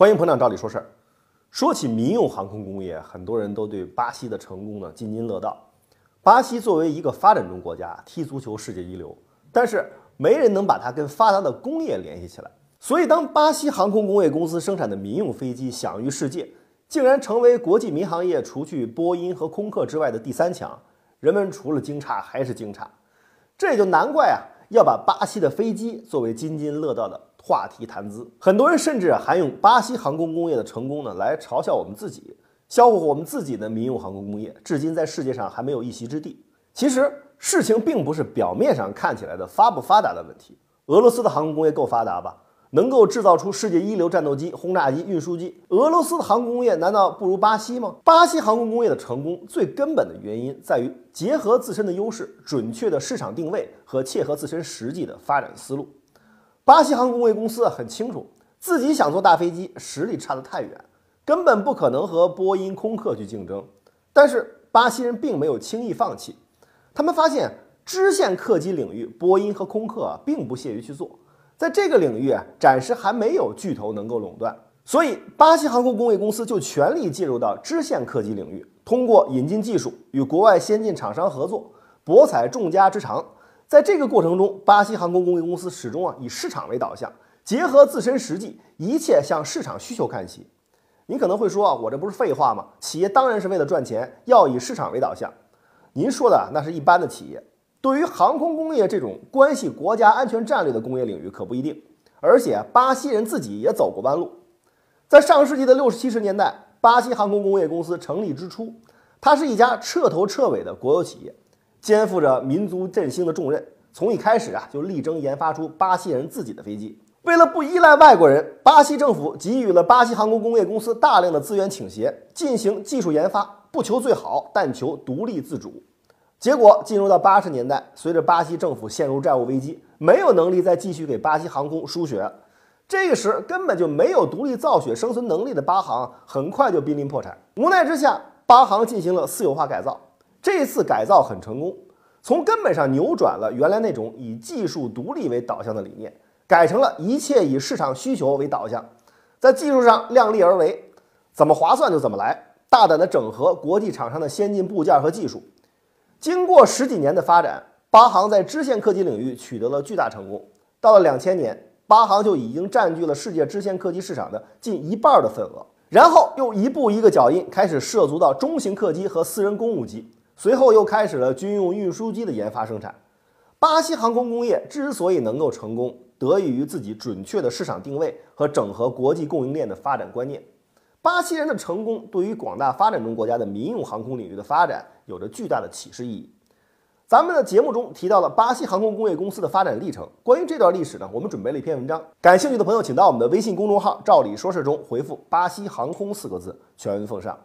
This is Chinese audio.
欢迎捧场，照理说事儿。说起民用航空工业，很多人都对巴西的成功呢津津乐道。巴西作为一个发展中国家，踢足球世界一流，但是没人能把它跟发达的工业联系起来。所以，当巴西航空工业公司生产的民用飞机享誉世界，竟然成为国际民航业除去波音和空客之外的第三强，人们除了惊诧还是惊诧。这也就难怪啊，要把巴西的飞机作为津津乐道的话题谈资。很多人甚至还用巴西航空工业的成功呢来嘲笑我们自己，笑话我们自己的民用航空工业，至今在世界上还没有一席之地。其实事情并不是表面上看起来的发不发达的问题。俄罗斯的航空工业够发达吧？能够制造出世界一流战斗机、轰炸机、运输机，俄罗斯的航空工业难道不如巴西吗？巴西航空工业的成功最根本的原因在于结合自身的优势，准确的市场定位和切合自身实际的发展思路。巴西航空工业公司很清楚自己想做大飞机，实力差得太远，根本不可能和波音、空客去竞争。但是巴西人并没有轻易放弃，他们发现支线客机领域，波音和空客啊并不屑于去做。在这个领域啊，暂时还没有巨头能够垄断，所以巴西航空工业公司就全力介入到支线客机领域，通过引进技术，与国外先进厂商合作，博采众家之长。在这个过程中，巴西航空工业公司始终啊以市场为导向，结合自身实际，一切向市场需求看齐。您可能会说啊，我这不是废话吗？企业当然是为了赚钱，要以市场为导向。您说的那是一般的企业。对于航空工业这种关系国家安全战略的工业领域可不一定，而且巴西人自己也走过弯路。在上世纪的六十七十年代，巴西航空工业公司成立之初，它是一家彻头彻尾的国有企业，肩负着民族振兴的重任。从一开始啊，就力争研发出巴西人自己的飞机。为了不依赖外国人，巴西政府给予了巴西航空工业公司大量的资源倾斜，进行技术研发，不求最好，但求独立自主。结果进入到八十年代，随着巴西政府陷入债务危机，没有能力再继续给巴西航空输血，这个时根本就没有独立造血生存能力的巴航，很快就濒临破产。无奈之下，巴航进行了私有化改造，这次改造很成功，从根本上扭转了原来那种以技术独立为导向的理念，改成了一切以市场需求为导向，在技术上量力而为，怎么划算就怎么来，大胆的整合国际厂商的先进部件和技术。经过十几年的发展，八航在支线客机领域取得了巨大成功。到了两千年，八航就已经占据了世界支线客机市场的近一半的份额。然后又一步一个脚印，开始涉足到中型客机和私人公务机。随后又开始了军用运输机的研发生产。巴西航空工业之所以能够成功，得益于自己准确的市场定位和整合国际供应链的发展观念。巴西人的成功对于广大发展中国家的民用航空领域的发展有着巨大的启示意义。咱们的节目中提到了巴西航空工业公司的发展历程，关于这段历史呢，我们准备了一篇文章，感兴趣的朋友请到我们的微信公众号“照理说事”中回复“巴西航空”四个字，全文奉上。